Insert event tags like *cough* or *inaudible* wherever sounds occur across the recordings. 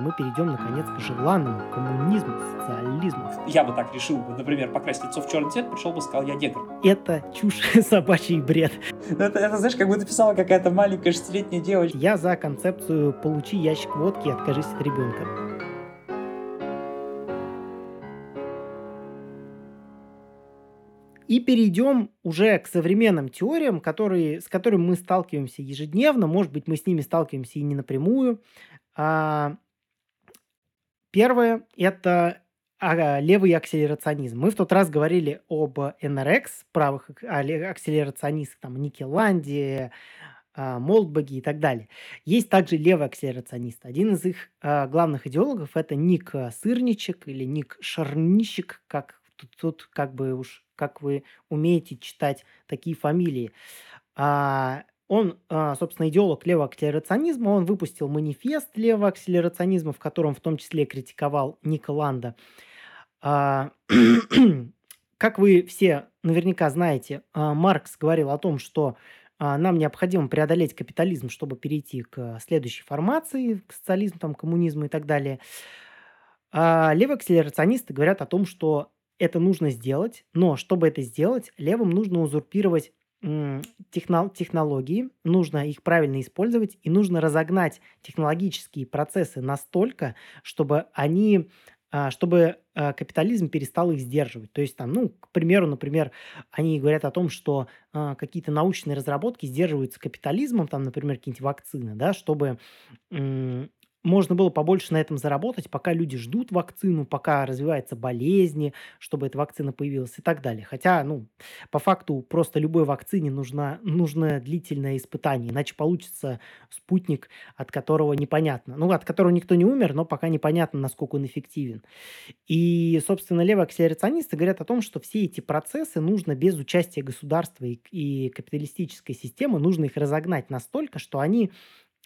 мы перейдем, наконец, к желанному коммунизму, социализму. Я бы так решил, например, покрасить лицо в черный цвет, пришел бы сказал, я негр. Это чушь, *laughs* собачий бред. Ну, это, это, знаешь, как будто писала какая-то маленькая шестилетняя девочка. Я за концепцию «получи ящик водки и откажись от ребенка». И перейдем уже к современным теориям, которые, с которыми мы сталкиваемся ежедневно. Может быть, мы с ними сталкиваемся и не напрямую. А, Первое– это а, левый акселерационизм. Мы в тот раз говорили об НРХ, правых акселерационистах, там, Никеландии, а, Молдбаге и так далее. Есть также левый акселерационист. Один из их а, главных идеологов – это Ник Сырничек или Ник Шарнищик, как тут, тут как бы уж как вы умеете читать такие фамилии. Он, а, собственно, идеолог левого акселерационизма, он выпустил манифест левого акселерационизма, в котором в том числе критиковал Ника Ланда. А, *clears throat* как вы все наверняка знаете, а, Маркс говорил о том, что нам необходимо преодолеть капитализм, чтобы перейти к следующей формации, к социализму, там, коммунизму и так далее. Левые акселерационисты говорят о том, что это нужно сделать, но чтобы это сделать, левым нужно узурпировать технологии, нужно их правильно использовать, и нужно разогнать технологические процессы настолько, чтобы они а, чтобы а, капитализм перестал их сдерживать. То есть там, ну, к примеру, например, они говорят о том, что а, какие-то научные разработки сдерживаются капитализмом, там, например, какие-нибудь вакцины, да, чтобы можно было побольше на этом заработать, пока люди ждут вакцину, пока развиваются болезни, чтобы эта вакцина появилась и так далее. Хотя, ну, по факту просто любой вакцине нужно, нужно длительное испытание, иначе получится спутник, от которого непонятно. Ну, от которого никто не умер, но пока непонятно, насколько он эффективен. И, собственно, левые акселерационисты говорят о том, что все эти процессы нужно без участия государства и, и капиталистической системы, нужно их разогнать настолько, что они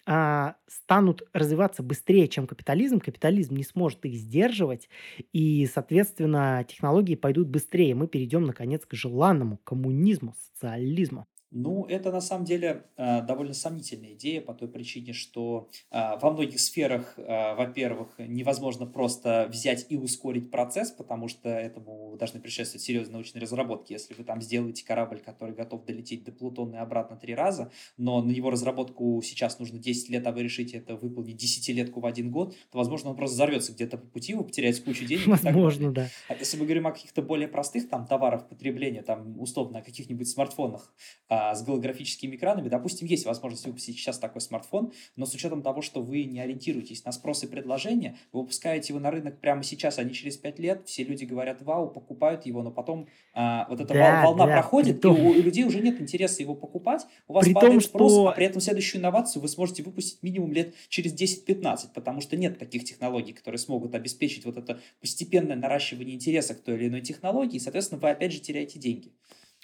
а, станут развиваться быстрее, чем капитализм, капитализм не сможет их сдерживать, и, соответственно, технологии пойдут быстрее. Мы перейдем, наконец, к желанному коммунизму, социализму. Ну, это на самом деле э, довольно сомнительная идея по той причине, что э, во многих сферах, э, во-первых, невозможно просто взять и ускорить процесс, потому что этому должны предшествовать серьезные научные разработки. Если вы там сделаете корабль, который готов долететь до Плутона и обратно три раза, но на его разработку сейчас нужно 10 лет, а вы решите это выполнить десятилетку в один год, то, возможно, он просто взорвется где-то по пути, вы потеряете кучу денег. Возможно, да. А если мы говорим о каких-то более простых там товарах потребления, там, условно, о каких-нибудь смартфонах, а, с голографическими экранами, допустим, есть возможность выпустить сейчас такой смартфон, но с учетом того, что вы не ориентируетесь на спрос и предложение, вы выпускаете его на рынок прямо сейчас, а не через 5 лет, все люди говорят, вау, покупают его, но потом а, вот эта да, волна да, проходит, том... и у, у людей уже нет интереса его покупать, у вас при падает том, спрос, что... а при этом следующую инновацию вы сможете выпустить минимум лет через 10-15, потому что нет таких технологий, которые смогут обеспечить вот это постепенное наращивание интереса к той или иной технологии, и, соответственно, вы опять же теряете деньги.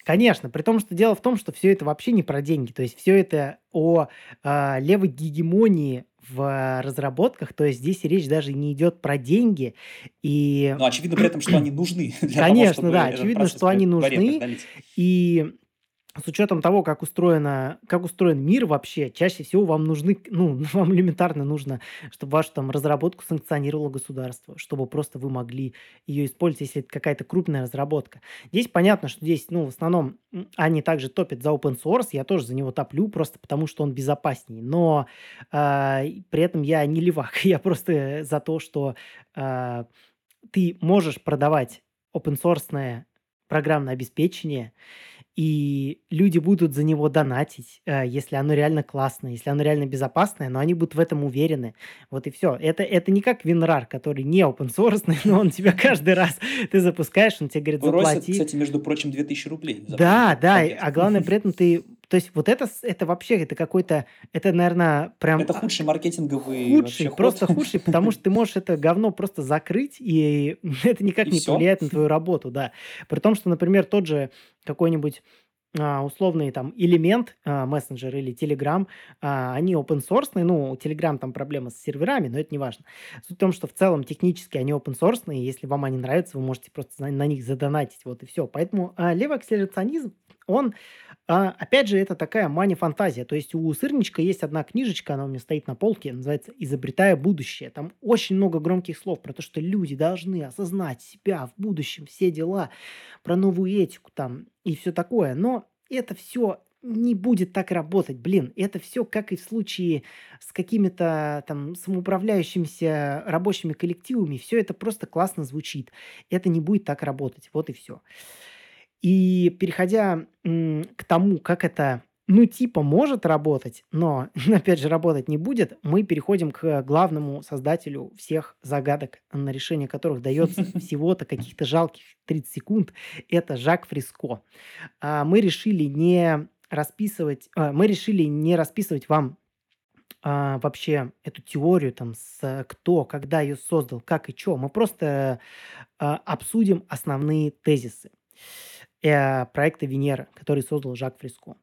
Конечно, при том, что дело в том, что все это вообще не про деньги. То есть все это о э, левой гегемонии в разработках, то есть здесь речь даже не идет про деньги. И... Но очевидно при этом, что они нужны. *clears throat* Для Конечно, того, да, очевидно, что они нужны. И с учетом того, как, устроено, как устроен мир вообще, чаще всего вам нужны, ну, *laughs* вам элементарно нужно, чтобы вашу там разработку санкционировало государство, чтобы просто вы могли ее использовать, если это какая-то крупная разработка. Здесь понятно, что здесь, ну, в основном они также топят за open source, я тоже за него топлю, просто потому что он безопаснее, но э, при этом я не левак, *laughs* я просто за то, что э, ты можешь продавать open source программное обеспечение, и люди будут за него донатить, э, если оно реально классное, если оно реально безопасное, но они будут в этом уверены. Вот и все. Это, это не как WinRAR, который не open source, *laughs* но он тебя каждый раз ты запускаешь, он тебе говорит, заплати. Просит, кстати, между прочим, 2000 рублей. Да, да, а главное *laughs* при этом ты то есть вот это, это вообще, это какой-то, это, наверное, прям... Это худший маркетинговый Худший, просто ход. худший, потому *laughs* что ты можешь это говно просто закрыть, и *laughs* это никак и не все? повлияет на твою работу, да. При том, что, например, тот же какой-нибудь а, условный там элемент а, мессенджер или Telegram, а, они open source, ну, у Telegram там проблема с серверами, но это не важно. Суть в том, что в целом технически они open source, и если вам они нравятся, вы можете просто на, на них задонатить, вот и все. Поэтому а, левый акселерационизм, он а, опять же, это такая мани-фантазия. То есть у Сырничка есть одна книжечка, она у меня стоит на полке, называется «Изобретая будущее». Там очень много громких слов про то, что люди должны осознать себя в будущем, все дела, про новую этику там и все такое. Но это все не будет так работать. Блин, это все как и в случае с какими-то там самоуправляющимися рабочими коллективами. Все это просто классно звучит. Это не будет так работать. Вот и все. И переходя к тому, как это, ну, типа, может работать, но, *laughs* опять же, работать не будет, мы переходим к главному создателю всех загадок, на решение которых дается *laughs* всего-то каких-то жалких 30 секунд. Это Жак Фриско. А, Мы решили не расписывать, а, мы решили не расписывать вам а, вообще эту теорию, там, с кто, когда ее создал, как и что. Мы просто а, обсудим основные тезисы э, проекта Венера, который создал Жак Фриско.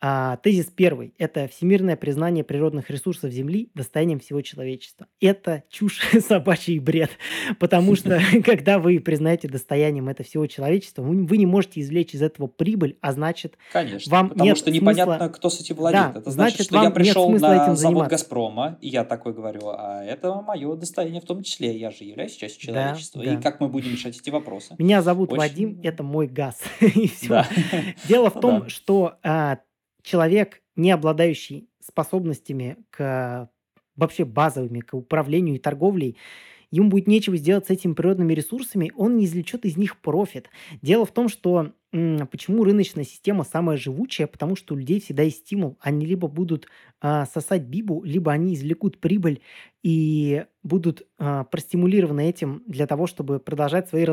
А, тезис первый– это всемирное признание природных ресурсов Земли достоянием всего человечества. Это чушь *laughs* собачий бред, потому *laughs* что *laughs* когда вы признаете достоянием это всего человечества, вы, не можете извлечь из этого прибыль, а значит, Конечно, вам потому нет что непонятно, смысла... кто с этим владеет. Да, Это значит, значит, что я пришел на завод заниматься. Газпрома, и я такой говорю, а это мое достояние в том числе, я же являюсь частью Да, человечества. И да. как мы будем решать эти вопросы? Меня зовут Вадим, Очень... это мой газ. *laughs* И все. Да. *laughs* Дело в Ну том, да. что а, человек, не обладающий способностями к вообще базовыми, к управлению и торговлей, ему будет нечего сделать с этими природными ресурсами, он не извлечет из них профит. Дело в том, что почему рыночная система самая живучая, потому что у людей всегда есть стимул. Они либо будут а, сосать бибу, либо они извлекут прибыль и будут а, простимулированы этим для того, чтобы продолжать свои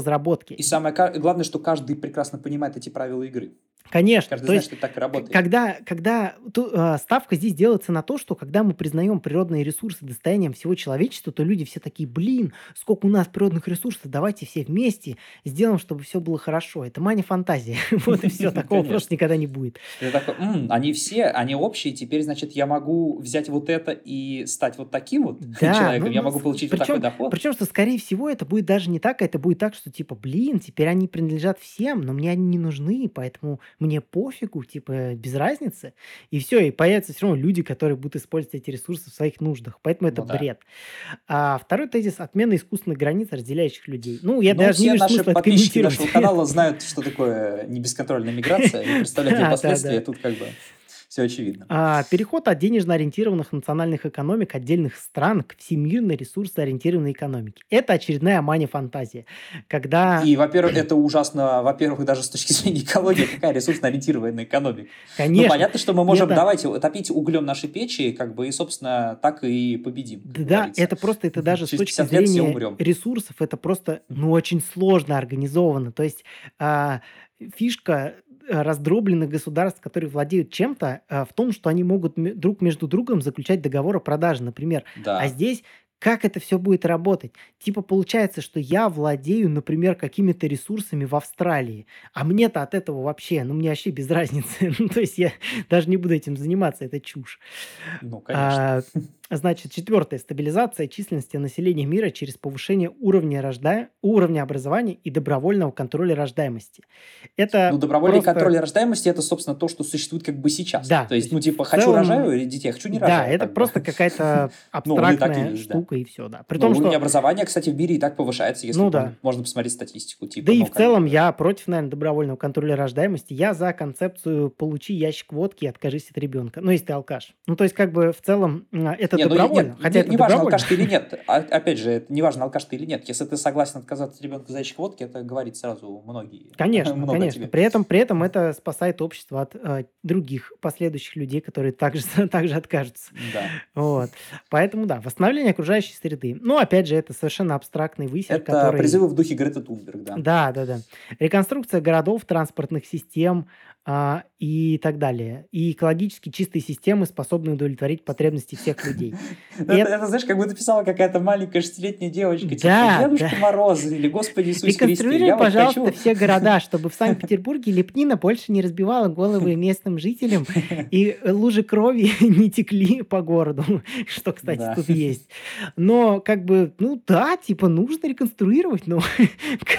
И разработки. самое ка- главное, что каждый прекрасно понимает эти правила игры. Конечно, Каждый то знает, есть что так работает. когда, когда ту- а, ставка здесь делается на то, что когда мы признаем природные ресурсы достоянием всего человечества, то люди все такие, блин, сколько у нас природных ресурсов, давайте все вместе сделаем, чтобы все было хорошо. Это мания фантазия. *laughs* Вот и все, такого просто никогда не будет. Ты такой, «М, они все, они общие, теперь, значит, я могу взять вот это и стать вот таким вот Да, человеком, ну, я ну, могу получить вот такой доход. причем, что, скорее всего, это будет даже не так, а это будет так, что, типа, блин, теперь они принадлежат всем, но мне они не нужны, поэтому мне пофигу, типа, без разницы. И все, и появятся все равно люди, которые будут использовать эти ресурсы в своих нуждах. Поэтому это Ну да. бред. А второй тезис– отмена искусственных границ, разделяющих людей. Ну, я Ну, даже не вижу наши смысла подписчики нашего канала знают, что такое не бесконтрольная миграция, и представляют *laughs* ее Да, да, последствия. да. Тут как бы все очевидно. А, переход от денежно ориентированных национальных экономик отдельных стран к всемирной ресурсоориентированной экономике. Это очередная мания-фантазия. Когда, И, во-первых, это ужасно, во-первых, даже с точки зрения экологии, какая ресурсно-ориентированная экономика. Ну, конечно, понятно, что мы можем, это- давайте, топить углем наши печи, как бы, и, собственно, так и победим. Да, говорится. это просто, это даже с Через точки 50 лет все зрения ресурсов, это просто, ну, очень сложно организовано. То есть а, фишка раздробленных государств, которые владеют чем-то, а, в том, что они могут друг между другом заключать договор о продаже, например. Да. А здесь как это все будет работать? Типа получается, что я владею, например, какими-то ресурсами в Австралии, а мне-то от этого вообще, ну, мне вообще без разницы. *laughs* Ну, то есть я даже не буду этим заниматься, это чушь. Ну, конечно. А, Значит, четвертое. Стабилизация численности населения мира через повышение уровня, рожда... уровня образования и добровольного контроля рождаемости. Это Ну, добровольный просто- контроль рождаемости это, собственно, то, что существует как бы сейчас. Да, То есть, то ну, типа, хочу целом- рожаю детей, хочу не Да, рожаю. это как бы. просто какая-то *laughs* Ну, он и абстрактная есть, да. штука, и все, да. При Ну, том, уровень что... образования, кстати, в мире и так повышается, если Ну да. можно посмотреть статистику. Типа, Да и ну, в целом я против, наверное, добровольного контроля рождаемости. Я за концепцию «получи ящик водки и откажись от ребенка». Ну, если ты алкаш. Ну, то есть, как бы в целом м, это Не, ну, добровольно. нет, хотя не, это не важно, алкаш ты или нет. А- опять же, это не важно, алкаш ты или нет. Если ты согласен отказаться от ребенка за ящик водки, это говорит сразу многие. *laughs* Конечно, много конечно. тебе. При этом, при этом это спасает общество от э, других последующих людей, которые также, *laughs* также откажутся. Да. Вот. Поэтому, да, восстановление окружающей среды. Ну, опять же, это совершенно абстрактный высер, Это который... призывы в духе Греты Тунберг, да. Да, да, да. Реконструкция городов, транспортных систем а, и так далее. И экологически чистые системы, способные удовлетворить потребности всех людей. *laughs* Это, знаешь, как будто писала какая-то маленькая шестилетняя девочка, типа, Дедушка. Мороз или Господи Иисус Реконструируй, пожалуйста, все города, *laughs* чтобы в Санкт-Петербурге лепнина больше не разбивала головы местным жителям, *laughs* и лужи крови не текли по городу, что, кстати, тут есть. Но, как бы, ну да, типа, нужно реконструировать, но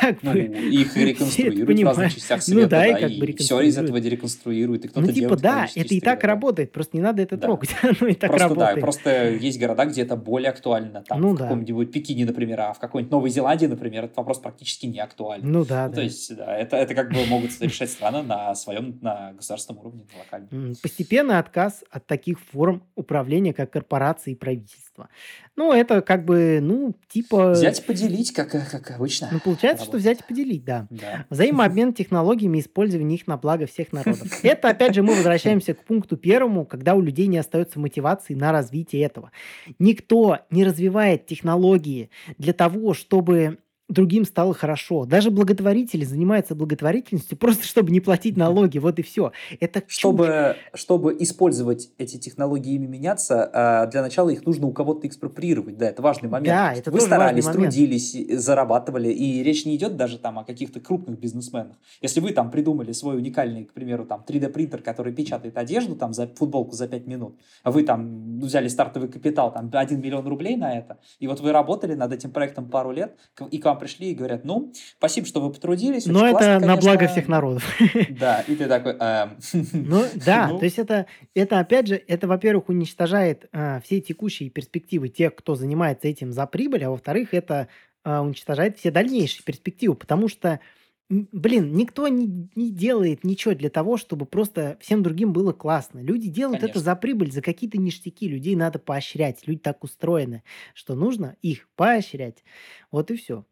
как Ну, бы их реконструируют в разных частях Ну света, да, и все из этого реконструируют. дереконструируют, и Ну, кто-то типа, делает да, это и так города. работает, просто не надо это Да. трогать, *laughs* оно и так Просто да, работает. просто есть города, где это более актуально. Там Ну в да, каком-нибудь Пекине, например, а в какой-нибудь Новой Зеландии, например, этот вопрос практически не актуален. ну да, Ну, то да. есть, да, это, это как бы могут решать страны на своем, на государственном уровне, на локальном. М, Постепенный отказ от таких форм управления, как корпорации и правительство. Ну, это как бы, ну, типа, Взять и поделить, как, как обычно ну, получается, что взять и поделить, да. Да. Взаимообмен технологиями использование их на благо всех народов. Это, опять же, мы возвращаемся к пункту первому, когда у людей не остается мотивации на развитие этого. Никто не развивает технологии для того, чтобы другим стало хорошо. Даже благотворители занимаются благотворительностью *laughs* просто, чтобы не платить налоги. Вот и все. Это чушь. Чтобы, чтобы использовать эти технологии и ими меняться, а, для начала их нужно у кого-то экспроприировать. Да, это важный момент. Да, это Вы старались, трудились, зарабатывали, и речь не идет даже там о каких-то крупных бизнесменах. Если вы там придумали свой уникальный, к примеру, там 3D-принтер, который печатает одежду, там за футболку за 5 минут, а вы там взяли стартовый капитал, там 1 миллион рублей на это, и вот вы работали над этим проектом пару лет, и к вам пришли и говорят, ну, спасибо, что вы потрудились, Но это классно, на благо конечно». всех народов. *laughs* Да, и ты такой, эм, *laughs* Ну да, *laughs* ну, то есть это, это опять же, это, во-первых, уничтожает а, все текущие перспективы тех, кто занимается этим за прибыль, а во-вторых, это а, уничтожает все дальнейшие перспективы, потому что, блин, никто не, не делает ничего для того, чтобы просто всем другим было классно. Люди делают это конечно. за прибыль, за какие-то ништяки. Людей надо поощрять. Люди так устроены, что нужно их поощрять. Вот и все.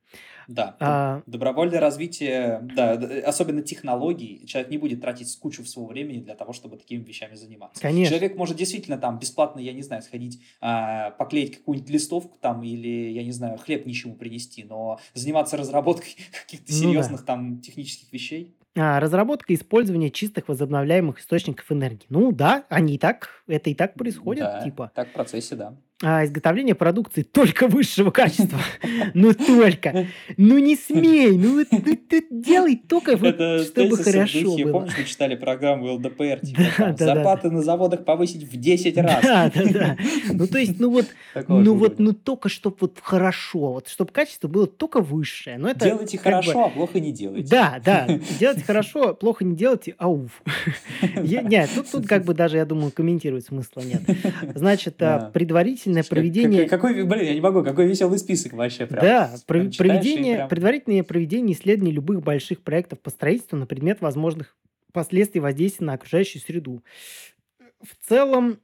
Да, А, добровольное развитие, да, особенно технологий, человек не будет тратить кучу своего времени для того, чтобы такими вещами заниматься. конечно. Человек может действительно там бесплатно, я не знаю, сходить, а, поклеить какую-нибудь листовку там или, я не знаю, хлеб нищему принести, но заниматься разработкой *laughs* каких-то Ну да. серьезных там технических вещей, А, разработка и использование чистых возобновляемых источников энергии. Ну да, они и так, это и так происходит, да, типа. так в процессе, да. А, изготовление продукции только высшего качества. Ну только. Ну не смей, ну делай только чтобы хорошо было. помнишь, мы читали программу ЛДПР, типа зарплаты на заводах повысить в 10 раз. Да, да, да. Ну то есть, ну вот, ну вот, ну только чтобы вот хорошо, вот чтобы качество было только высшее. Но это Делайте хорошо, а плохо не делайте. Да, да, *laughs* делайте хорошо, плохо не делайте, ауф. *laughs* Нет, тут, как бы даже, я думаю, комментировать смысла нет. Значит, а, Да. Предварительное проведение... как- Какой, блин, я не могу, какой веселый список вообще прям. Да, Прям проведение, прям- предварительное проведение исследований любых больших проектов по строительству на предмет возможных последствий воздействия на окружающую среду. В целом,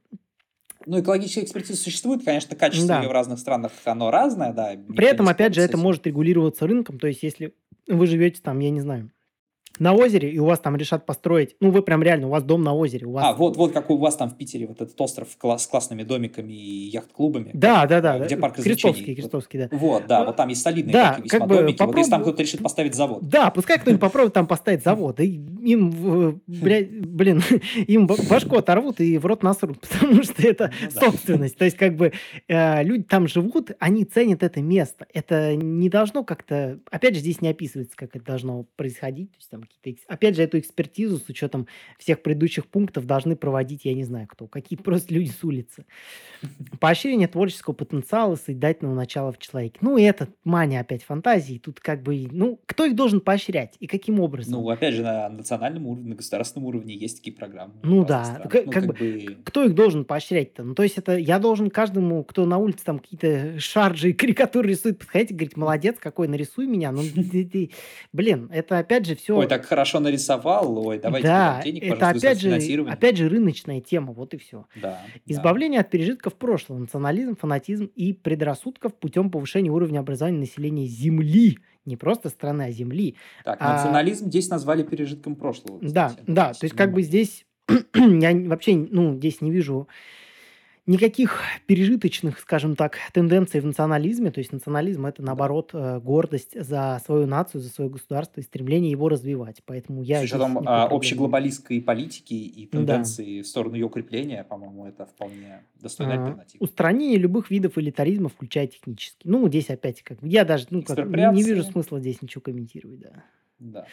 Ну, экологическая экспертиза существует, конечно, качество Да. ее в разных странах, оно разное, да. при этом, опять же, это может регулироваться рынком. То есть, если вы живете там, я не знаю, на озере, и у вас там решат построить, ну, вы прям реально, у вас дом на озере, у вас... А, вот, вот как у вас там в Питере вот этот остров с классными домиками и яхт-клубами. Да, да, да. где да, парк Крестовский. Крестовский, да. Вот, да, Ну, вот там есть солидные да, такие весьма как бы домики. Вот если там кто-то решит поставить завод. Да, пускай кто-нибудь попробует там поставить завод, и им, блин, *laughs* им башку оторвут и в рот насрут, *laughs* потому что это Ну собственность. То есть, как бы, э, люди там живут, они ценят это место. Это не должно как-то... Опять же, здесь не описывается, как это должно происходить. То есть, там какие-то... Опять же, эту экспертизу с учетом всех предыдущих пунктов должны проводить, я не знаю кто, какие-то *laughs* просто люди с улицы. Поощрение творческого потенциала, созидательного начала в человеке. Ну, это мания опять фантазии. Тут как бы, ну, кто их должен поощрять и каким образом? Ну, опять же, на национальном уровне, на государственном уровне есть такие программы. Ну да, как- Ну, как бы... кто их должен поощрять-то? Ну, то есть это я должен каждому, кто на улице там какие-то шаржи и *laughs* карикатуры рисует, подходить и говорить, молодец, какой, нарисуй меня. Ну, *laughs* ты- ты- блин, это опять же все... Ой, так хорошо нарисовал, ой, давайте да, денег, это опять же, опять же рыночная тема, вот и все. Да, да. Избавление от пережитков прошлого, национализм, фанатизм и предрассудков путем повышения уровня образования населения Земли. Не просто страны, а Земли. Так, А- национализм здесь назвали пережитком прошлого. Да, кстати. да, то есть как бы здесь *clears throat* я вообще, ну, здесь не вижу никаких пережиточных, скажем так, тенденций в национализме. То есть национализм– это, Да. наоборот, э, гордость за свою нацию, за свое государство и стремление его развивать. Поэтому С я здесь учетом а, общеглобалистской политики и Да. тенденции в сторону ее укрепления, по-моему, это вполне достойная А, альтернатива. Устранение любых видов элитаризма, включая технический. Ну, здесь опять как я даже ну, как, не вижу смысла здесь ничего комментировать, да. Да.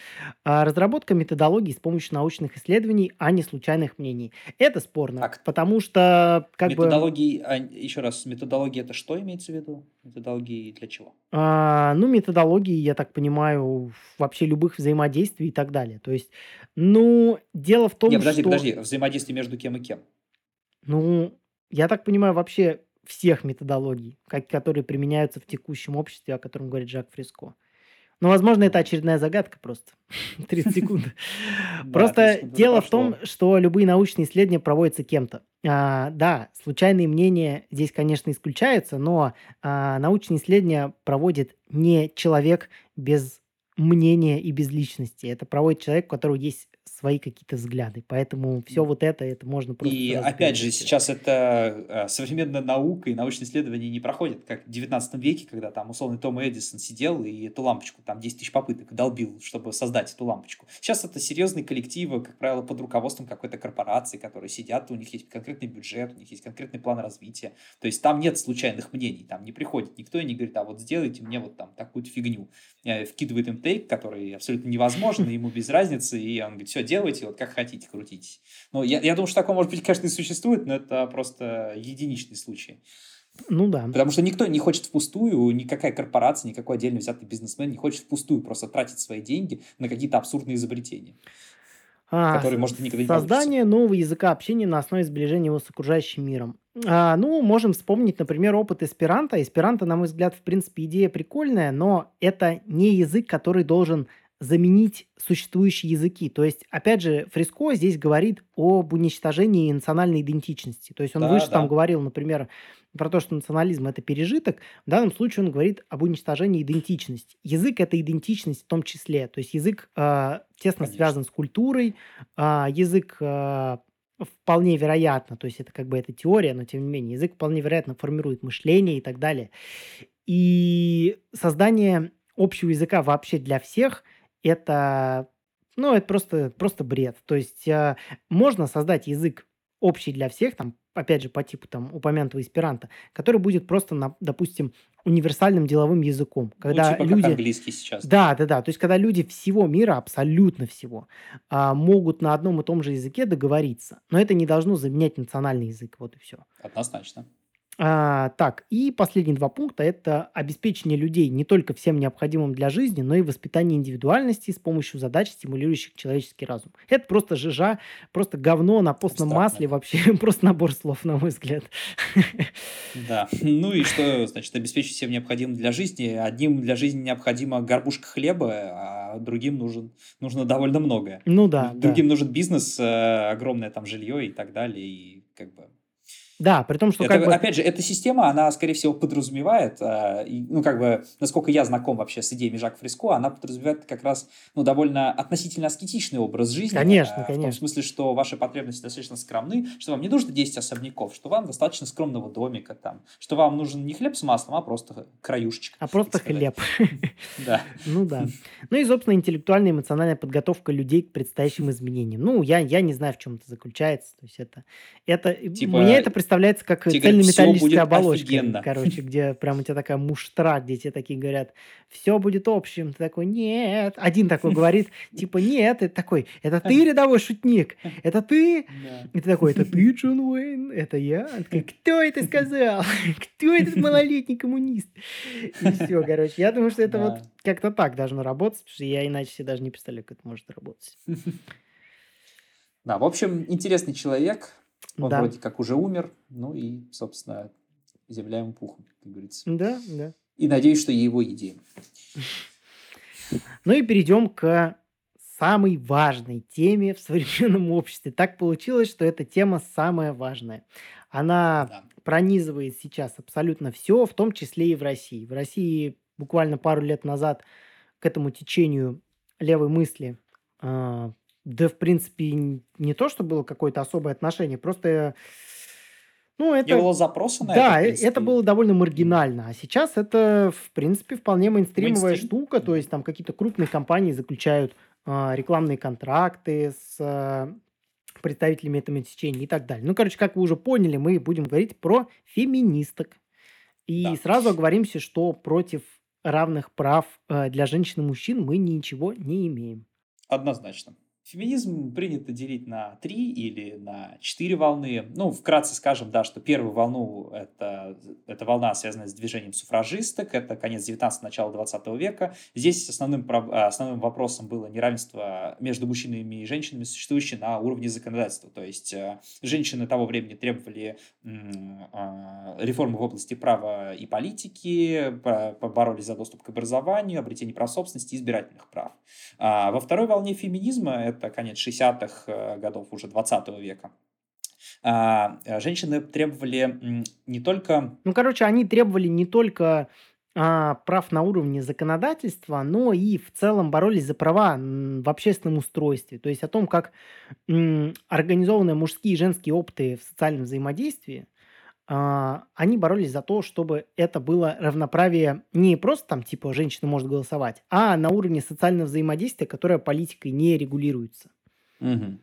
А, разработка методологий с помощью научных исследований, а не случайных мнений. Это спорно, Так, потому что как бы методологии, а, еще раз, методология это что имеется в виду? Методологии для чего? а, ну методологии, я так понимаю, вообще любых взаимодействий и так далее. То есть, ну дело в том, подожди, что подожди, взаимодействие между кем и кем? ну я так понимаю вообще всех методологий, как, которые применяются в текущем обществе, о котором говорит Жак Фреско. Ну, возможно, это очередная загадка просто. *laughs* 30 *laughs* секунд. Да, 30 Просто дело в том, что любые научные исследования проводятся кем-то. А, да, случайные мнения здесь, конечно, исключаются, но а, научные исследования проводит не человек без мнения и без личности. Это проводит человек, у которого есть свои какие-то взгляды. Поэтому все вот это, это можно просто И опять же, сейчас это э, современная наука и научные исследования не проходят, как в 19 веке, когда там условный Том Эдисон сидел и эту лампочку, там 10 тысяч попыток долбил, чтобы создать эту лампочку. Сейчас это серьезные коллективы, как правило, под руководством какой-то корпорации, которые сидят, у них есть конкретный бюджет, у них есть конкретный план развития. То есть там нет случайных мнений, там не приходит никто и не говорит, а вот сделайте мне вот там такую-то фигню. Э, Вкидывает им тейк, который абсолютно невозможен, ему без разницы, и он говорит, все, делайте вот как хотите, крутитесь. Ну, я, я думаю, что такое, может быть, конечно, и существует, но это просто единичный случай. Ну да. Потому что никто не хочет впустую, никакая корпорация, никакой отдельно взятый бизнесмен не хочет впустую просто тратить свои деньги на какие-то абсурдные изобретения, А, которые, с- может, никогда не создание нового языка общения на основе сближения его с окружающим миром. А, ну, можем вспомнить, например, опыт эсперанто. Эсперанто, на мой взгляд, в принципе, идея прикольная, но это не язык, который должен заменить существующие языки. То есть, опять же, Фриско здесь говорит об уничтожении национальной идентичности. То есть он Да, выше там да. говорил, например, про то, что национализм– это пережиток. В данном случае он говорит об уничтожении идентичности. Язык– это идентичность в том числе. То есть язык э, тесно Конечно. связан с культурой, а, язык а, вполне вероятно, то есть это как бы это теория, но тем не менее, язык вполне вероятно формирует мышление и так далее. И создание общего языка вообще для всех это, ну, это просто, просто бред. То есть а, можно создать язык общий для всех, там, опять же, по типу там упомянутого эсперанто, который будет просто, на- допустим, универсальным деловым языком, Ну, когда типа как люди... английский сейчас. Да, да, да. То есть, когда люди всего мира, абсолютно всего, а, могут на одном и том же языке договориться. Но это не должно заменять национальный язык. Вот и все. Однозначно. А, так, и последние два пункта– это обеспечение людей не только всем необходимым для жизни, но и воспитание индивидуальности с помощью задач, стимулирующих человеческий разум. Это просто жижа, просто говно на постном Абстрактно. масле, вообще *laughs* просто набор слов, на мой взгляд. Да. Ну и что, значит, обеспечить всем необходимым для жизни? Одним для жизни необходима горбушка хлеба, а другим нужен, нужно довольно многое. Ну да, да. Другим нужен бизнес, э, огромное там жилье и так далее. И как бы Да, при том, что Это, как бы... Опять же, эта система, она, скорее всего, подразумевает, э, и, ну, как бы, насколько я знаком вообще с идеями Жак Фриско, она подразумевает как раз, ну, довольно относительно аскетичный образ жизни. Конечно, э, В том конечно. смысле, что ваши потребности достаточно скромны, что вам не нужно 10 особняков, что вам достаточно скромного домика там, что вам нужен не хлеб с маслом, а просто краюшечка. А просто хлеб. *laughs* Да. *laughs* Ну да. Ну и, собственно, интеллектуальная и эмоциональная подготовка людей к предстоящим *laughs* изменениям. Ну, я, я не знаю, в чем это заключается. То есть это, это Типа, мне это представляется как тебе говорят, «Всё будет цельнометаллическая оболочка. офигенно. Короче, где прям у тебя такая муштра, где тебе такие говорят, все будет общим. Ты такой, нет. Один такой *laughs* говорит, типа, нет. Это такой, это ты рядовой шутник? Это ты? И ты такой, это ты, *laughs* Джон Уэйн? Это я? *laughs* Кто это сказал? Кто этот малолетний коммунист? И все, короче. Я думаю, что это вот как-то так должно работать, потому что я иначе себе даже не представляю, как это может работать. Да, в общем, интересный человек. Он Да. вроде как уже умер. Ну и, собственно, земля ему пухом, как говорится. Да, да. И надеюсь, что его идеи. Ну и перейдем к самой важной теме в современном обществе. Так получилось, что эта тема самая важная. Она Да. пронизывает сейчас абсолютно все, в том числе и в России. В России буквально пару лет назад к этому течению левой мысли, а, да, в принципе, не то, что было какое-то особое отношение, просто Ну, Не это, было запроса на это, в да, э, это было довольно маргинально. А сейчас это, в принципе, вполне мейнстримовая Мейнстрим? штука. То есть там какие-то крупные компании заключают а, рекламные контракты с а, представителями этого течения и так далее. Ну, короче, как вы уже поняли, мы будем говорить про феминисток. И Да. сразу оговоримся, что против равных прав э, для женщин и мужчин мы ничего не имеем. Однозначно. Феминизм принято делить на три или на четыре волны. Ну, вкратце скажем, да, что первую волну это, это волна, связанная с движением суфражисток, это конец 19 начало 20 века. Здесь основным, основным вопросом было неравенство между мужчинами и женщинами, существующее на уровне законодательства. То есть э, женщины того времени требовали а, реформы в области права и политики, по- боролись за доступ к образованию, обретение прав собственности избирательных прав. А во второй волне феминизма, это конец 60-х э, годов уже 20 века, а, э, женщины требовали не только... Ну, короче, они требовали не только а, прав на уровне законодательства, но и в целом боролись за права в общественном устройстве. То есть о том, как организованы мужские и женские опыты в социальном взаимодействии, а, они боролись за то, чтобы это было равноправие не просто там, типа, женщина может голосовать, а на уровне социального взаимодействия, которое политикой не регулируется. Мгм.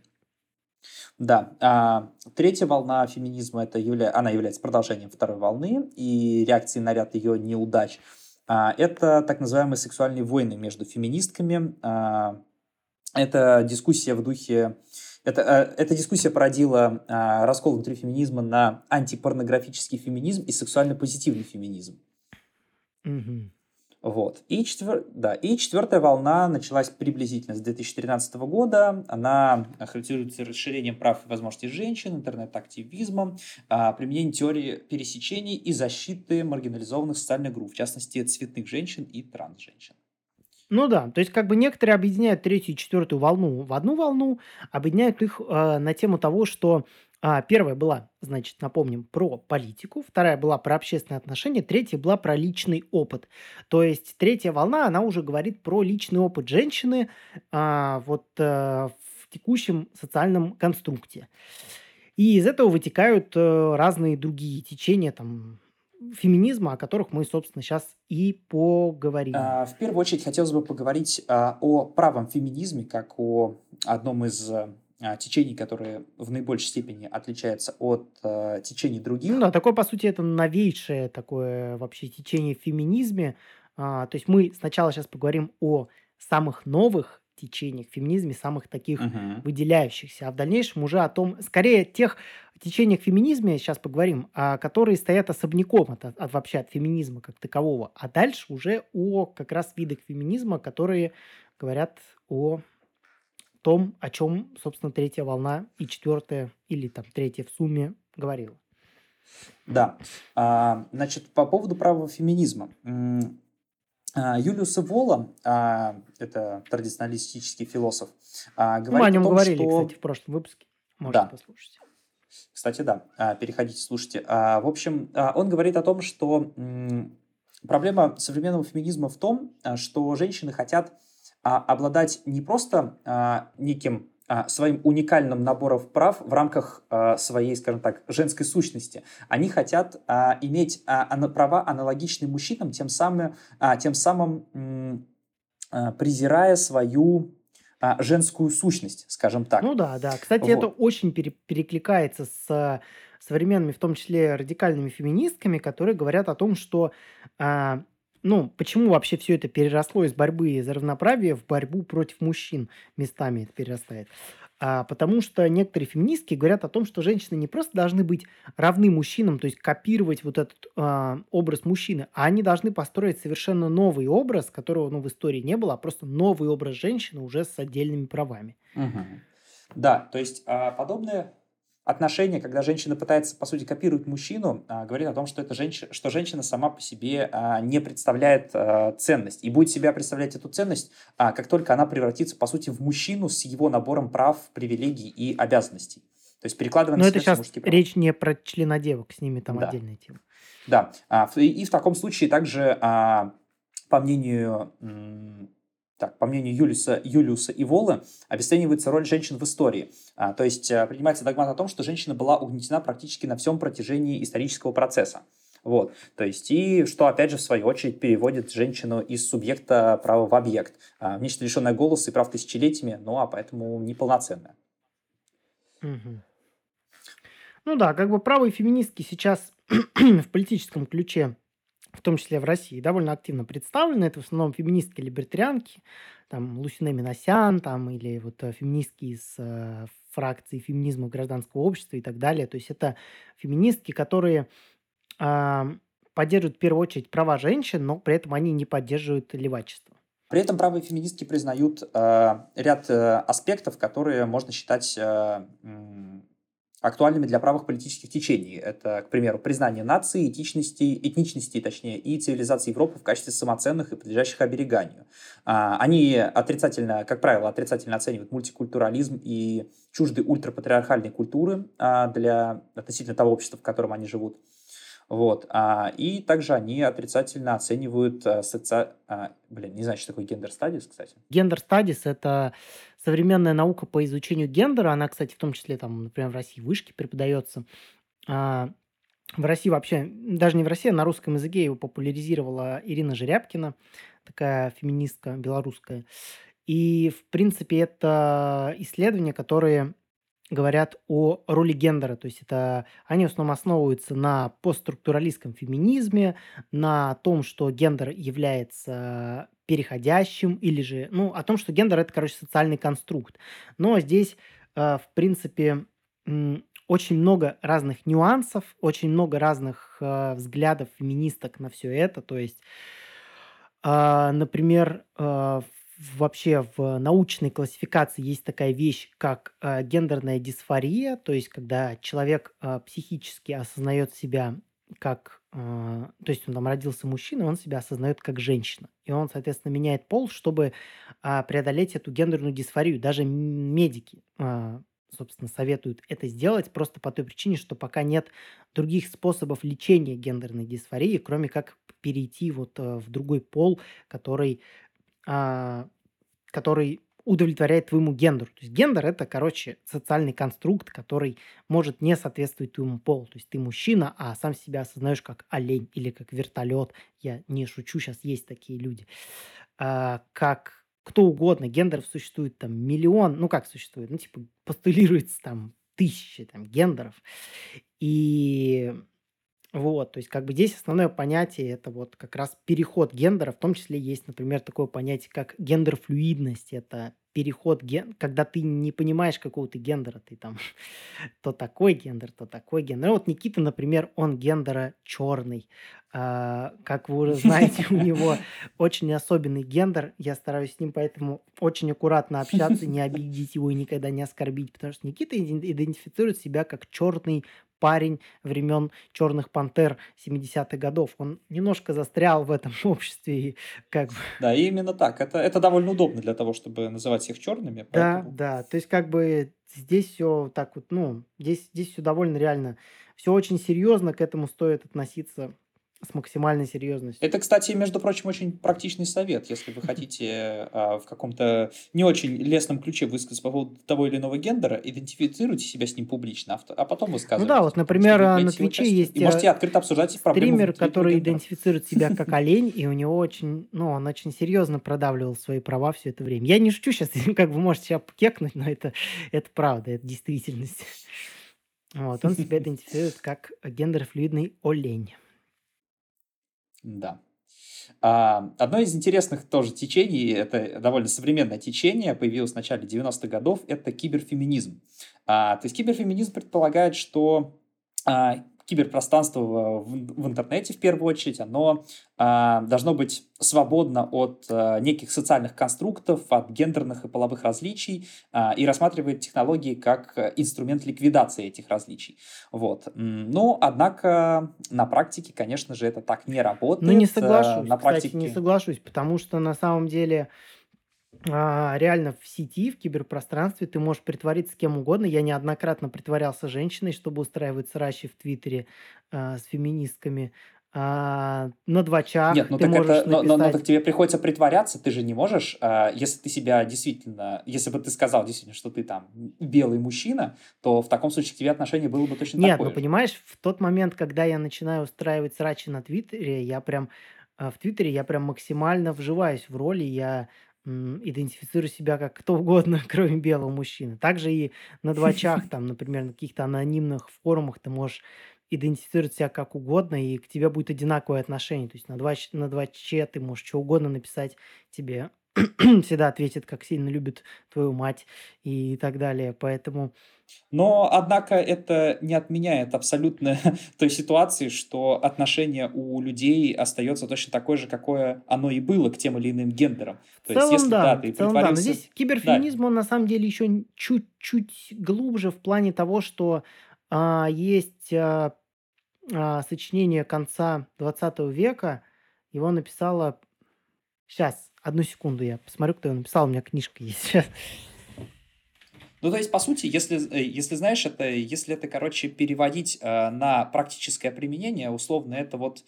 Да, а, третья волна феминизма, это явля... она является продолжением второй волны и реакцией на ряд ее неудач. А, это так называемые сексуальные войны между феминистками. А, это дискуссия в духе... Это, э, эта дискуссия породила а, раскол внутри феминизма на антипорнографический феминизм и сексуально позитивный феминизм. Мгм. Вот. И, четвер... да. и четвертая волна началась приблизительно с 2013 года. Она характеризуется расширением прав и возможностей женщин, интернет-активизмом, а, применением теории пересечений и защиты маргинализованных социальных групп, в частности, цветных женщин и транс-женщин. Ну да, то есть как бы некоторые объединяют третью и четвертую волну в одну волну, объединяют их э, на тему того, что а, первая была, значит, напомним, про политику, вторая была про общественные отношения, третья была про личный опыт. То есть третья волна, она уже говорит про личный опыт женщины а, вот э, в текущем социальном конструкте. И из этого вытекают э, разные другие течения там феминизма, о которых мы, собственно, сейчас и поговорим. А, В первую очередь хотелось бы поговорить а, о правом феминизме, как о одном из а, течений, которые в наибольшей степени отличаются от течений Ну других. да, такое, по сути, это новейшее такое вообще течение в феминизме. А, то есть мы сначала сейчас поговорим о самых новых течениях в феминизме, самых таких Мгм. выделяющихся, а в дальнейшем уже о том, скорее тех течениях в феминизме сейчас поговорим, а, которые стоят особняком от, от- вообще от феминизма как такового, а дальше уже о как раз видах феминизма, которые говорят о том, о чем, собственно, третья волна и четвертая или там третья в сумме говорила. Да. А, Значит, по поводу правого феминизма. А, Юлиус Эвола, а, это традиционалистический философ, а, Мы о говорит о нем том, говорили, что... кстати, в прошлом выпуске. Можете Да, послушать. Кстати, да, переходите, слушайте. В общем, он говорит о том, что проблема современного феминизма в том, что женщины хотят обладать не просто неким своим уникальным набором прав в рамках а, своей, скажем так, женской сущности. Они хотят а, иметь а, права аналогичные мужчинам, тем самым, а, тем самым а, презирая свою а, женскую сущность, скажем так. Ну да, да. Кстати, это Вот. очень пере- перекликается с современными, в том числе радикальными феминистками, которые говорят о том, что, а, ну, почему вообще все это переросло из борьбы за равноправие в борьбу против мужчин местами это перерастает. А, потому что некоторые феминистки говорят о том, что женщины не просто должны быть равны мужчинам, то есть копировать вот этот а, образ мужчины, а они должны построить совершенно новый образ, которого ну, в истории не было, а просто новый образ женщины уже с отдельными правами. Мгм. Да, то есть а, подобное отношение, когда женщина пытается, по сути, копировать мужчину, а, говорит о том, что, это женщина, что женщина сама по себе а, не представляет а, ценность. И будет себя представлять эту ценность, как только она превратится, по сути, в мужчину с его набором прав, привилегий и обязанностей. То есть перекладывая Но на это сейчас мужские права. речь не про членодевок, с ними там Да. отдельная тема. Да, и в таком случае также, по мнению так, по мнению Юлиуса, Юлиуса и Волы, обесценивается роль женщин в истории. А, то есть а, принимается догмат о том, что женщина была угнетена практически на всем протяжении исторического процесса. Вот, то есть, и что, опять же, в свою очередь, переводит женщину из субъекта права в объект. А, нечто лишенное голоса и прав тысячелетиями, ну, а поэтому неполноценное. Ну да, как бы правые феминистки сейчас *clears throat* в политическом ключе в том числе в России, довольно активно представлены. Это в основном феминистки-либертарианки, там Лусине Миносян, там, или вот э, феминистки из э, фракции феминизма гражданского общества и так далее. То есть это феминистки, которые э, поддерживают в первую очередь права женщин, но при этом они не поддерживают левачество. При этом правые феминистки признают э, ряд э, аспектов, которые можно считать э, актуальными для правых политических течений. Это, к примеру, признание нации, этичности, этничности, точнее, и цивилизации Европы в качестве самоценных и подлежащих обереганию. А, они отрицательно, как правило, отрицательно оценивают мультикультурализм и чужды ультрапатриархальной культуры а, для относительно того общества, в котором они живут. Вот. А, и также они отрицательно оценивают а, соци... блин, не знаю, что такое гендер стадис, кстати. Гендер стадис – это современная наука по изучению гендера. Она, кстати, в том числе, там, например, в России в вышке преподается. А, в России вообще, даже не в России, а на русском языке его популяризировала Ирина Жерябкина, такая феминистка белорусская. И, в принципе, это исследования, которые говорят о роли гендера. То есть это они в основном основываются на постструктуралистском феминизме, на том, что гендер является переходящим, или же, ну, о том, что гендер это, короче, социальный конструкт. Но здесь, э, в принципе, очень много разных нюансов, очень много разных э, взглядов феминисток на все это. То есть, э, например, в вообще в научной классификации есть такая вещь, как э, гендерная дисфория, то есть когда человек э, психически осознает себя как, э, то есть он там родился мужчиной, он себя осознает как женщина, и он, соответственно, меняет пол, чтобы э, преодолеть эту гендерную дисфорию. Даже медики, э, собственно, советуют это сделать просто по той причине, что пока нет других способов лечения гендерной дисфории, кроме как перейти вот э, в другой пол, который а, который удовлетворяет твоему гендеру. То есть гендер это, короче, социальный конструкт, который может не соответствовать твоему полу. То есть ты мужчина, а сам себя осознаешь как олень или как вертолет. Я не шучу, сейчас есть такие люди. А, как кто угодно, гендеров существует там миллион, ну как существует, ну типа постулируется там тысячи там гендеров. И вот, то есть как бы здесь основное понятие это вот как раз переход гендера, в том числе есть, например, такое понятие, как гендер-флюидность. Это переход, ген... когда ты не понимаешь какого-то гендера, ты там *laughs* то такой гендер, то такой гендер. Ну, вот Никита, например, он гендера черный. А, как вы уже знаете, у него *laughs* очень особенный гендер. Я стараюсь с ним поэтому очень аккуратно общаться, не обидеть его и никогда не оскорбить, потому что Никита идентифицирует себя как черный парень времен Черных пантер 70-х годов. Он немножко застрял в этом *laughs* обществе. И как бы... Да, именно так. Это, это довольно удобно для того, чтобы называть их черными. Поэтому... Да, да. То есть как бы здесь все так вот, ну, здесь, здесь все довольно реально. Все очень серьезно, к этому стоит относиться с максимальной серьезностью. Это, кстати, между прочим, очень практичный совет, если вы хотите *laughs* а, в каком-то не очень лестном ключе высказать по поводу того или иного гендера, идентифицируйте себя с ним публично, а потом высказывайте. Ну да, вот, например, на Твиче есть и можете открыто обсуждать стример, который гендера. идентифицирует себя как *laughs* олень, и у него очень, ну, он очень серьезно продавливал свои права все это время. Я не шучу сейчас, *laughs* как вы можете себя кекнуть, но это, это правда, это действительность. Вот, он себя идентифицирует как гендерфлюидный олень. Да. А, одно из интересных тоже течений, это довольно современное течение, появилось в начале 90-х годов, это киберфеминизм. А, то есть киберфеминизм предполагает, что а, киберпространство в, в интернете в первую очередь, оно а, должно быть свободно от а, неких социальных конструктов, от гендерных и половых различий а, и рассматривает технологии как инструмент ликвидации этих различий. Вот. Но, однако, на практике, конечно же, это так не работает. Ну, не соглашусь, на практике... кстати, не соглашусь, потому что на самом деле а, реально в сети, в киберпространстве ты можешь притвориться кем угодно. Я неоднократно притворялся женщиной, чтобы устраивать срачи в Твиттере а, с феминистками. а, на Нет, двачах ну ты так это, можешь но, но, но написать так тебе приходится притворяться, ты же не можешь, а, если ты себя действительно, если бы ты сказал действительно, что ты там белый мужчина, то в таком случае к тебе отношение было бы точно Нет, ну такое же. понимаешь, в тот момент, когда я начинаю устраивать срачи на Твиттере, я прям а, в Твиттере я прям максимально вживаюсь в роли, я идентифицирую себя как кто угодно, *laughs* кроме белого мужчины. Также и на двачах, там, например, на каких-то анонимных форумах ты можешь идентифицировать себя как угодно, и к тебе будет одинаковое отношение. То есть на, двач, на дваче ты можешь что угодно написать, тебе *clears throat* всегда ответит, как сильно любит твою мать и так далее. Поэтому Но, однако, это не отменяет абсолютно *laughs* той ситуации, что отношение у людей остается точно такое же, какое оно и было к тем или иным гендерам. В То есть, целом, если, да, да, ты в целом, да. Но притворился... здесь Да, киберфеминизм, он на самом деле еще чуть-чуть глубже в плане того, что а, есть а, а, сочинение конца двадцатого века. Его написала... Сейчас, одну секунду, я посмотрю, кто его написал. У меня книжка есть. Щас. Ну, то есть, по сути, если, э, если знаешь, это, если это, короче, переводить э, на практическое применение, условно, это вот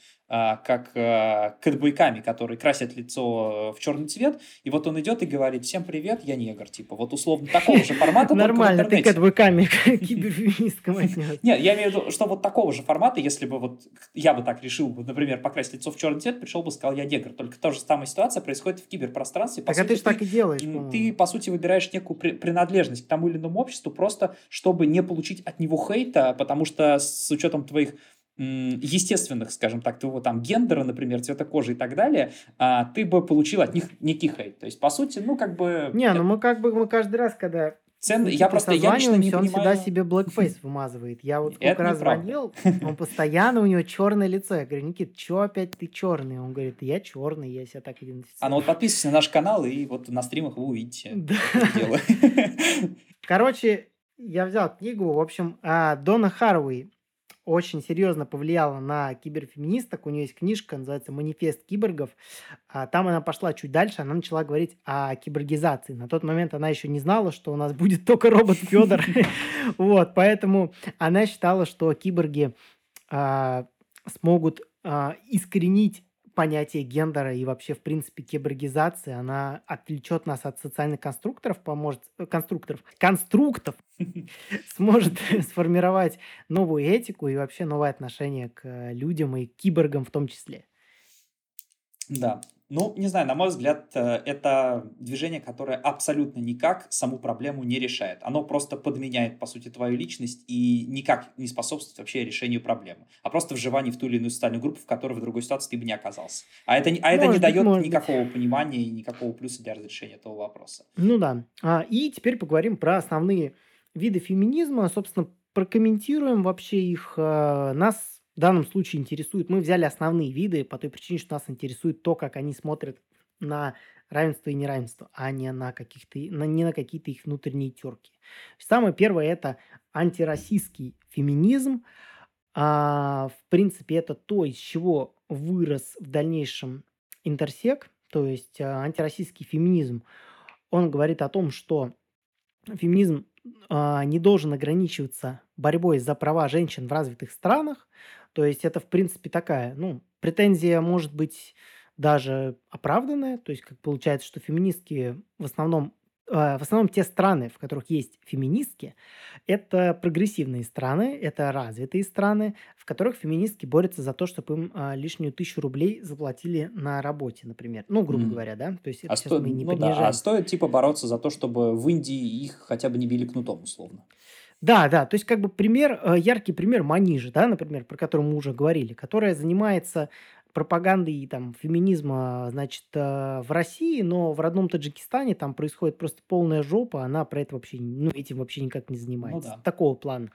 как э, кэтбойками, которые красят лицо в черный цвет, и вот он идет и говорит, всем привет, я негр, типа, вот условно такого же формата, Нормально, ты к интернете. адвокаме, к киберфеминисткам отнес. Нет, я имею в виду, что вот такого же формата, если бы вот я бы так решил, например, покрасить лицо в черный цвет, пришел бы, сказал, я негр. Только та же самая ситуация происходит в киберпространстве. Так а ты же так и делаешь, Ты, по сути, выбираешь некую при- принадлежность к тому или иному обществу, просто чтобы не получить от него хейта, потому что с учетом твоих естественных, скажем так, твоего там гендера, например, цвета кожи и так далее, а, ты бы получил от них некий хейт. То есть, по сути, ну, как бы, Не, ну мы как бы, мы каждый раз, когда цен... я просто, я лично не он всегда понимаю, себе blackface *laughs* вымазывает. Я вот сколько это раз звонил, он постоянно, у него черное лицо. Я говорю, Никит, что опять ты черный? Он говорит, я черный, я себя так А ну идентифицирую. вот подписывайтесь на наш канал, и вот на стримах вы увидите, *laughs* Да. Короче, я взял книгу, в общем, а, Дона Харуи очень серьезно повлияла на киберфеминисток. У нее есть книжка, называется «Манифест киборгов». А, Там она пошла чуть дальше, она начала говорить о киборгизации. На тот момент она еще не знала, что у нас будет *laughs* только робот Федор. *laughs* Вот, поэтому она считала, что киборги а, смогут а, искоренить понятие гендера и вообще, в принципе, киборгизация, она отвлечет нас от социальных конструкторов, поможет, э, конструкторов, конструктов, *laughs* сможет *laughs* сформировать новую этику и вообще новое отношение к э, людям и к киборгам в том числе. Да. Ну, не знаю, на мой взгляд, э, это движение, которое абсолютно никак саму проблему не решает. Оно просто подменяет, по сути, твою личность и никак не способствует вообще решению проблемы, а просто вживанию в ту или иную социальную группу, в которой в другой ситуации ты бы не оказался. А это, не- а это не Может быть, дает быть. никакого понимания и никакого плюса для разрешения этого вопроса. Ну да. А, и теперь поговорим про основные виды феминизма. Собственно, прокомментируем вообще их. А, Нас в данном случае интересует... Мы взяли основные виды по той причине, что нас интересует то, как они смотрят на равенство и неравенство, а не на, каких-то, на, не на какие-то их внутренние терки. Самое первое– это антироссийский феминизм. А, в принципе, это то, из чего вырос в дальнейшем интерсек, то есть а, антироссийский феминизм. Он говорит о том, что феминизм а, не должен ограничиваться борьбой за права женщин в развитых странах. То есть это, в принципе, такая, ну, претензия может быть даже оправданная. То есть, как получается, что феминистки в основном, а, в основном те страны, в которых есть феминистки, это прогрессивные страны, это развитые страны, в которых феминистки борются за то, чтобы им а, лишнюю тысячу рублей заплатили на работе, например. Ну, грубо Мгм. говоря, да. То есть А это сейчас сто... мы не Ну да, а стоит типа бороться за то, чтобы в Индии их хотя бы не били кнутом, условно. Да, да, то есть как бы пример, э, яркий пример Манижи, да, например, про который мы уже говорили, которая занимается пропагандой там феминизма, значит, э, в России, но в родном Таджикистане там происходит просто полная жопа, она про это вообще, ну, этим вообще никак не Ну занимается. да. Такого плана.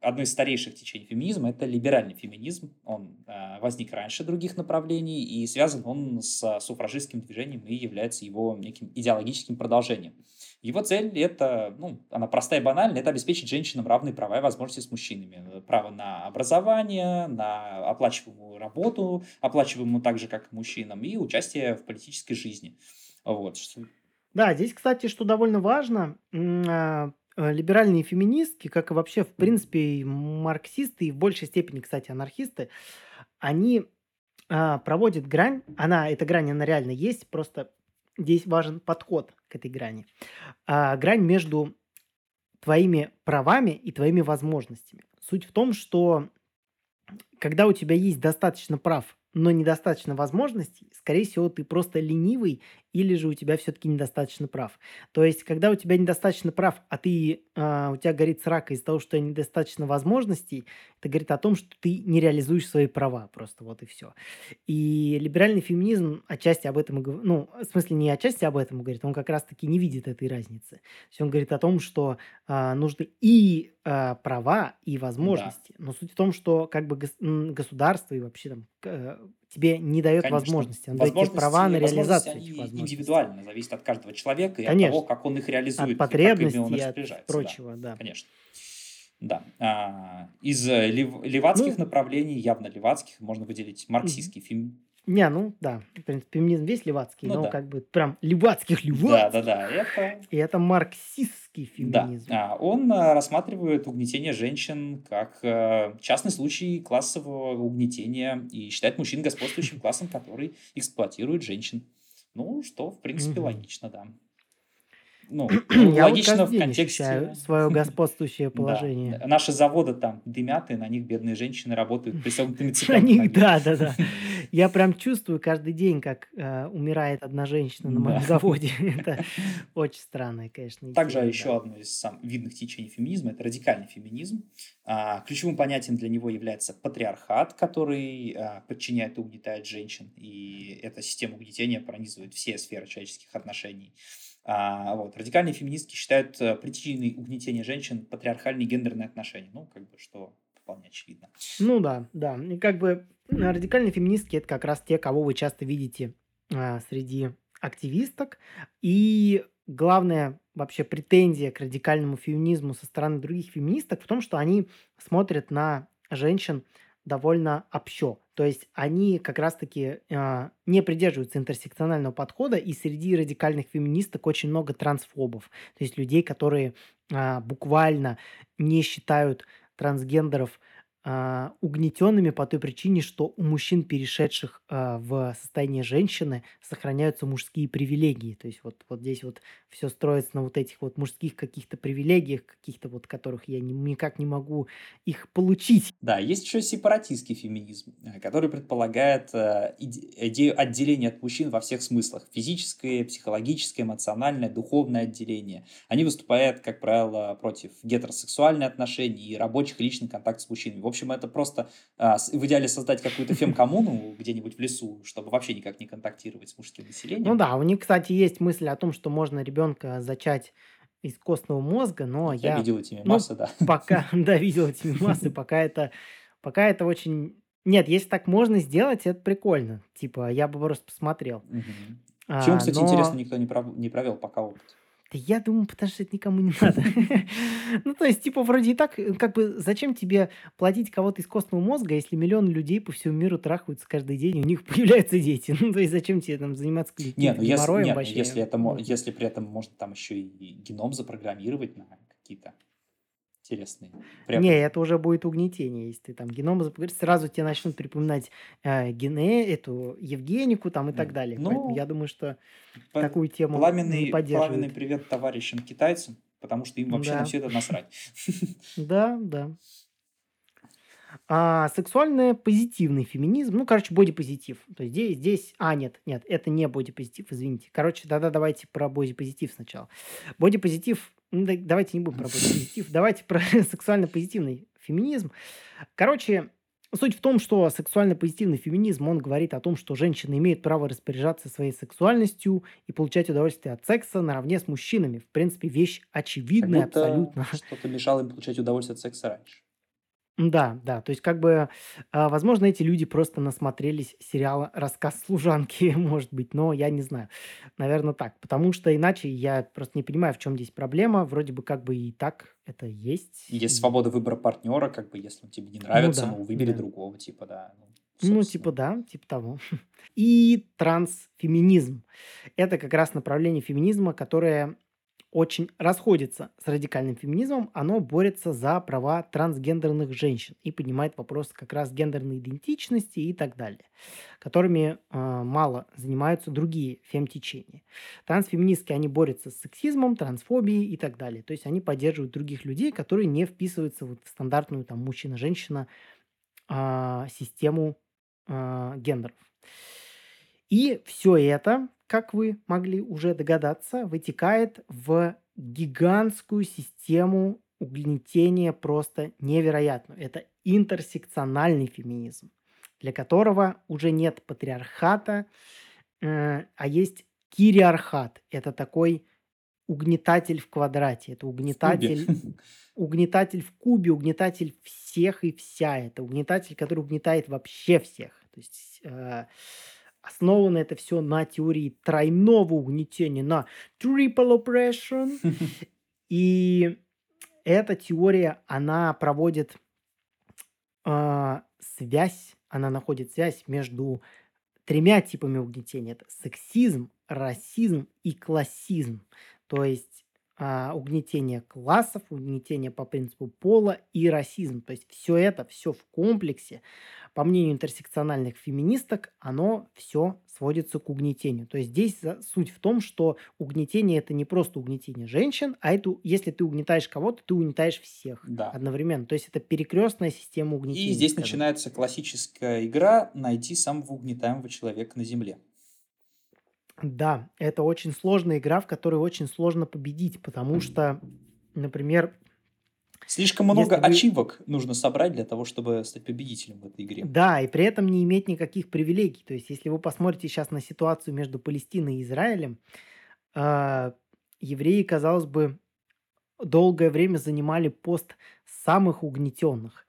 Одно из старейших течений феминизма – это либеральный феминизм. Он э, возник раньше других направлений, и связан он с суфражистским движением и является его неким идеологическим продолжением. Его цель – это, ну, она простая и банальная, это обеспечить женщинам равные права и возможности с мужчинами. Право на образование, на оплачиваемую работу, оплачиваемую так же, как и мужчинам, и участие в политической жизни. Вот. Да, здесь, кстати, что довольно важно, а, либеральные феминистки, как и вообще, в принципе, и марксисты, и в большей степени, кстати, анархисты, они а, проводят грань, она, эта грань, она реально есть, просто здесь важен подход к этой грани. А, грань между твоими правами и твоими возможностями. Суть в том, что когда у тебя есть достаточно прав но недостаточно возможностей, скорее всего, ты просто ленивый или же у тебя все-таки недостаточно прав. То есть, когда у тебя недостаточно прав, а ты, а, у тебя горит срака из-за того, что недостаточно возможностей, это говорит о том, что ты не реализуешь свои права просто, вот и все. И либеральный феминизм отчасти об этом, ну, в смысле не отчасти об этом говорит, он как раз-таки не видит этой разницы. То есть он говорит о том, что а, нужны и а, права, и Да. возможности. Но суть в том, что как бы гос- государство и вообще там к- тебе не дает Конечно. возможности. Оно дает тебе права Возможности, на возможности, реализацию этих они возможностей. индивидуальны, зависят от каждого человека и от Конечно. того, как он их От реализует, и как ими он потребностей, от распоряжается. Да, прочего, да. конечно. Да. А, из э, лев- левацких Ну, направлений, явно левацких, можно выделить марксистский фильм. Не, ну да, в принципе, феминизм весь левацкий, Ну но да. как бы прям левацких Да, да, левацких. да. Это И это марксистский Да, феминизм. а, он а, рассматривает угнетение женщин как э, частный случай классового угнетения и считает мужчин *laughs* господствующим классом, который эксплуатирует женщин. Ну, что, в принципе, логично, да. Ну, *clears throat* Я вот логично каждый в контексте... свое *laughs* господствующее Да, положение. наши заводы там дымят, и на них бедные женщины работают пристегнутыми *laughs* На цепями к них, да, да, да. *laughs* Я прям чувствую каждый день, как э, умирает одна женщина на моем Да. заводе. Это очень странная, конечно, Также идея, еще да. одно из самых видных течений феминизма– это радикальный феминизм. А, Ключевым понятием для него является патриархат, который а, подчиняет и угнетает женщин. И эта система угнетения пронизывает все сферы человеческих отношений. А, вот. Радикальные феминистки считают э, причиной угнетения женщин патриархальные гендерные отношения. Ну, как бы, что вполне очевидно. Ну да, да. И как бы радикальные феминистки это как раз те, кого вы часто видите а, среди активисток. И главная вообще претензия к радикальному феминизму со стороны других феминисток в том, что они смотрят на женщин довольно общо. То есть они как раз-таки а, не придерживаются интерсекционального подхода, и среди радикальных феминисток очень много трансфобов. То есть людей, которые а, буквально не считают трансгендеров а, угнетенными по той причине, что у мужчин, перешедших а, в состояние женщины, сохраняются мужские привилегии. То есть вот, вот здесь вот все строится на вот этих вот мужских каких-то привилегиях, каких-то вот которых я не- никак не могу их получить. Да, есть еще сепаратистский феминизм, э, который предполагает э, иде- идею отделения от мужчин во всех смыслах. Физическое, психологическое, эмоциональное, духовное отделение. Они выступают, как правило, против гетеросексуальных отношений и рабочих личных контактов с мужчинами. В общем, это просто а, в идеале создать какую-то фем-коммуну где-нибудь в лесу, чтобы вообще никак не контактировать с мужским Ну населением. да, у них, кстати, есть мысль о том, что можно ребенка зачать из костного мозга, но Я я, видел эти ну, мемасы, да. *laughs* пока, да, видел эти мемасы, *laughs* пока это, пока это очень... Нет, если так можно сделать, это прикольно. Типа, я бы просто посмотрел. Почему, А, кстати, интересно, но никто не пров- не провел пока опыт? Да я думаю, потому что это никому не надо. *laughs* Ну, то есть, типа, вроде и так, э, как бы, зачем тебе платить кого-то из костного мозга, если миллион людей по всему миру трахаются каждый день, и у них *laughs* появляются дети? Ну, то есть, зачем тебе там заниматься ну если, нет, ну вообще? если это, Ну, если при этом можно там еще и геном запрограммировать на какие-то интересные Не, препоны. это уже будет угнетение, если ты там геном запугаешь, сразу тебе начнут припоминать э, гене, эту Евгенику там и так далее. Поэтому Ну, я думаю, что п- такую тему не пламенный, пламенный поддерживают. привет товарищам китайцам, потому что им вообще на Да, все это насрать. *laughs* да, да. А, сексуальный позитивный феминизм, ну, короче, бодипозитив. То есть здесь, здесь, а, нет, нет, это не бодипозитив, извините. Короче, тогда давайте про бодипозитив сначала. Бодипозитив, ну, да- давайте не будем про *laughs* бодипозитив, давайте про *laughs* сексуально-позитивный феминизм. Короче, суть в том, что сексуально-позитивный феминизм, он говорит о том, что женщины имеют право распоряжаться своей сексуальностью и получать удовольствие от секса наравне с мужчинами. В принципе, вещь очевидная абсолютно. что-то мешало им получать удовольствие от секса раньше. Да, да, то есть как бы, а, возможно, эти люди просто насмотрелись сериала «Рассказ служанки», *laughs* может быть, но я не знаю. Наверное, так. Потому что иначе я просто не понимаю, в чем здесь проблема. Вроде бы как бы и так это есть. Есть И, свобода выбора партнера, как бы, если он тебе не ну нравится, да, ну, выбери да. другого, типа, да. Ну, Ну, собственно. типа да, типа того. *laughs* И трансфеминизм. Это как раз направление феминизма, которое очень расходится с радикальным феминизмом. Оно борется за права трансгендерных женщин и поднимает вопрос как раз гендерной идентичности и так далее, которыми э, мало занимаются другие фем-течения. Трансфеминистки, они борются с сексизмом, трансфобией и так далее. То есть они поддерживают других людей, которые не вписываются вот в стандартную там мужчина-женщина э, систему э, гендеров. И все это, как вы могли уже догадаться, вытекает в гигантскую систему угнетения просто невероятную. Это интерсекциональный феминизм, для которого уже нет патриархата, э, а есть кириархат. Это такой угнетатель в квадрате. Это угнетатель, *laughs* угнетатель в кубе, угнетатель всех и вся. Это угнетатель, который угнетает вообще всех. То есть э, Основано это все на теории тройного угнетения, на triple oppression. *laughs* И эта теория, она проводит э, связь, она находит связь между тремя типами угнетения. Это сексизм, расизм и классизм. То есть а, угнетение классов, угнетение по принципу пола и расизм. То есть все это, все в комплексе, по мнению интерсекциональных феминисток, оно все сводится к угнетению. То есть здесь суть в том, что угнетение это не просто угнетение женщин, а это если ты угнетаешь кого-то, ты угнетаешь всех Да. одновременно. То есть это перекрестная система угнетения. И здесь скажем. начинается классическая игра найти самого угнетаемого человека на Земле. Да, это очень сложная игра, в которой очень сложно победить, потому что, например, Слишком много вы... ачивок нужно собрать для того, чтобы стать победителем в этой игре. Да, и при этом не иметь никаких привилегий. То есть, если вы посмотрите сейчас на ситуацию между Палестиной и Израилем, э, евреи, казалось бы, долгое время занимали пост самых угнетенных.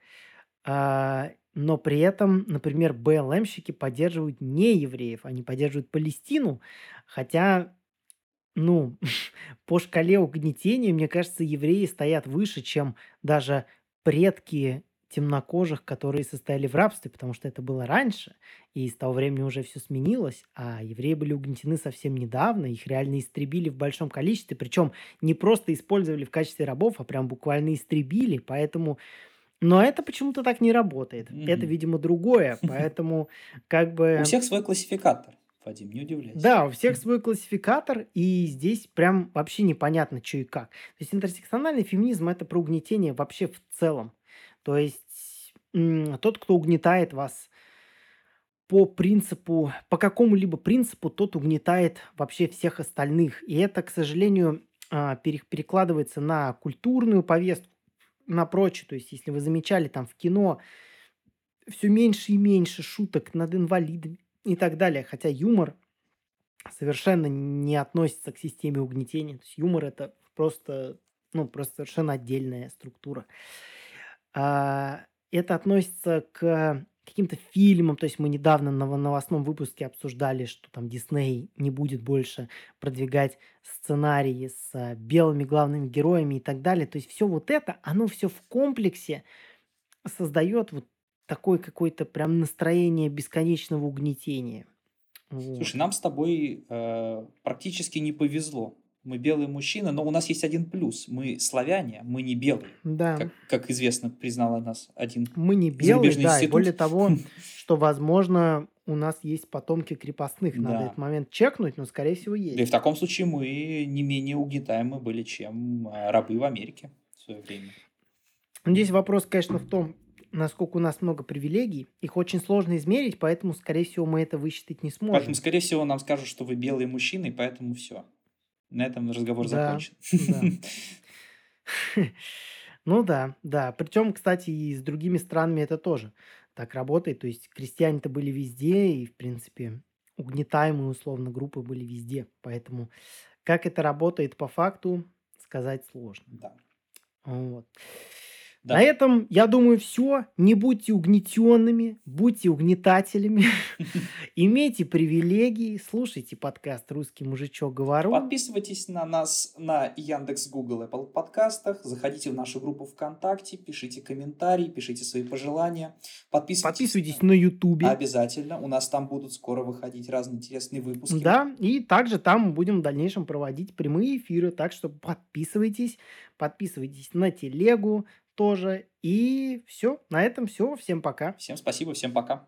Э, но при этом, например, БЛМщики поддерживают не евреев, они поддерживают Палестину, хотя, ну, *laughs* по шкале угнетения, мне кажется, евреи стоят выше, чем даже предки темнокожих, которые состояли в рабстве, потому что это было раньше, и с того времени уже все сменилось, а евреи были угнетены совсем недавно, их реально истребили в большом количестве, причем не просто использовали в качестве рабов, а прям буквально истребили, поэтому но это почему-то так не работает. Mm-hmm. Это, видимо, другое. *laughs* Поэтому как бы... У всех свой классификатор, Вадим, не удивляйся. Да, у всех свой классификатор, и здесь прям вообще непонятно, что и как. То есть интерсекциональный феминизм – это про угнетение вообще в целом. То есть тот, кто угнетает вас по принципу, по какому-либо принципу, тот угнетает вообще всех остальных. И это, к сожалению, а, перекладывается на культурную повестку, на прочее. То есть, если вы замечали, там в кино все меньше и меньше шуток над инвалидами и так далее. Хотя юмор совершенно не относится к системе угнетения. То есть юмор это просто, ну, просто совершенно отдельная структура. А, это относится к каким-то фильмам. То есть мы недавно на новостном выпуске обсуждали, что там Дисней не будет больше продвигать сценарии с белыми главными героями и так далее. То есть все вот это, оно все в комплексе создает вот такое какое-то прям настроение бесконечного угнетения. Вот. Слушай, нам с тобой э, практически не повезло мы белые мужчины, но у нас есть один плюс. Мы славяне, мы не белые. Да. Как, как известно, признала нас один Мы не белые, да, институт. и более того, *laughs* что, возможно, у нас есть потомки крепостных. Надо да. этот момент чекнуть, но, скорее всего, есть. И в таком случае мы не менее угнетаемы были, чем а, рабы в Америке в свое время. Здесь вопрос, конечно, в том, насколько у нас много привилегий. Их очень сложно измерить, поэтому, скорее всего, мы это высчитать не сможем. Поэтому, скорее всего, нам скажут, что вы белые мужчины, и поэтому все. На этом разговор да, закончен. Да. *laughs* Ну да, да. Причем, кстати, и с другими странами это тоже так работает. То есть крестьяне-то были везде, и, в принципе, угнетаемые условно группы были везде. Поэтому как это работает по факту, сказать сложно. Да. Вот. На Да. этом, я думаю, все. Не будьте угнетенными, будьте угнетателями, *laughs* имейте привилегии, слушайте подкаст «Русский мужичок говорун». Подписывайтесь на нас на Яндекс, Google, Apple подкастах, заходите в нашу группу ВКонтакте, пишите комментарии, пишите свои пожелания, подписывайтесь. Подписывайтесь на Ютубе. Обязательно, у нас там будут скоро выходить разные интересные выпуски. Да, и также там мы будем в дальнейшем проводить прямые эфиры, так что подписывайтесь, подписывайтесь на телегу тоже. И все, на этом все. Всем пока. Всем спасибо, всем пока.